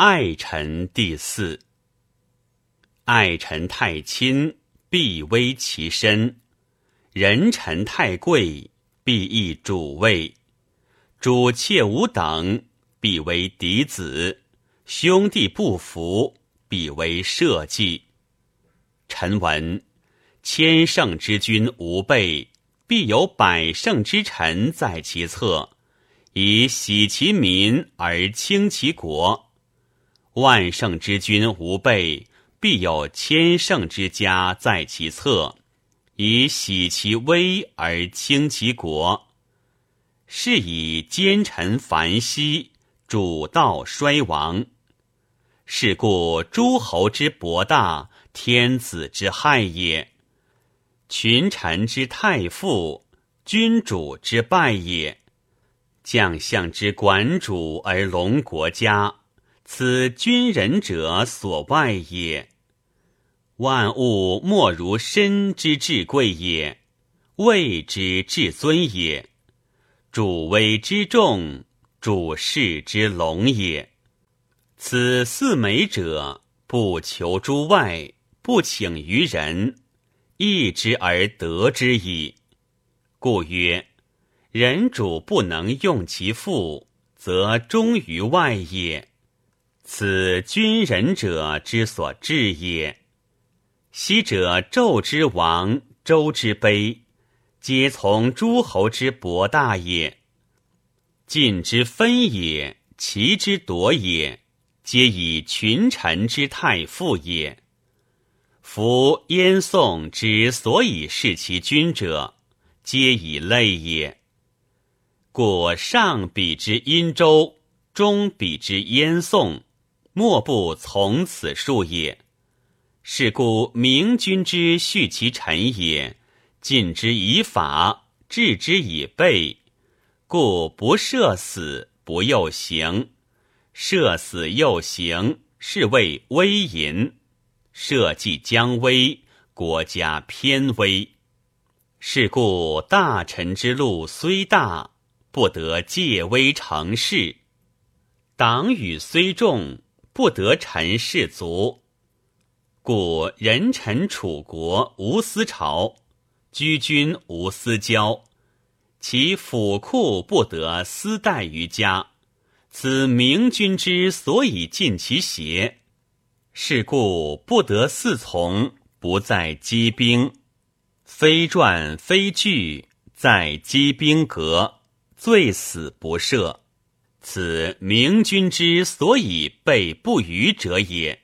爱臣第四。爱臣太亲，必危其身；人臣太贵，必易主位。主妾无等，必为嫡子；兄弟不服，必为社稷。臣闻千乘之君无备，必有百乘之臣在其侧，以喜其民而轻其国；万乘之君无备，必有千乘之家在其侧，以喜其威而轻其国。是以奸臣繁息，主道衰亡。是故诸侯之博大，天子之害也；群臣之太傅，君主之败也。将相之管主而隆国家，此君人者所外也。万物莫如身之至贵也，位之至尊也。主威之重，主事之隆也。此四美者，不求诸外，不请于人，义之而得之矣。故曰：人主不能用其父，则忠于外也。此君人者之所至也。昔者纣之亡，周之卑。皆从诸侯之博大也，晋之分也，齐之夺也，皆以群臣之太傅也。夫燕宋之所以是其君者，皆以类也。故上比之殷周，中比之燕宋，莫不从此数也。是故明君之恤其臣也。禁之以法，治之以备，故不赦死，不诱刑；赦死又刑，是谓威淫；社稷将危，国家偏危。是故大臣之路虽大，不得借威成事；党羽虽重，不得臣士卒。故人臣楚国无私朝。居君无私交，其府库不得私待于家，此明君之所以尽其邪。是故不得嗣从，不在积兵，非传非据，在积兵革，罪死不赦。此明君之所以备不虞者也。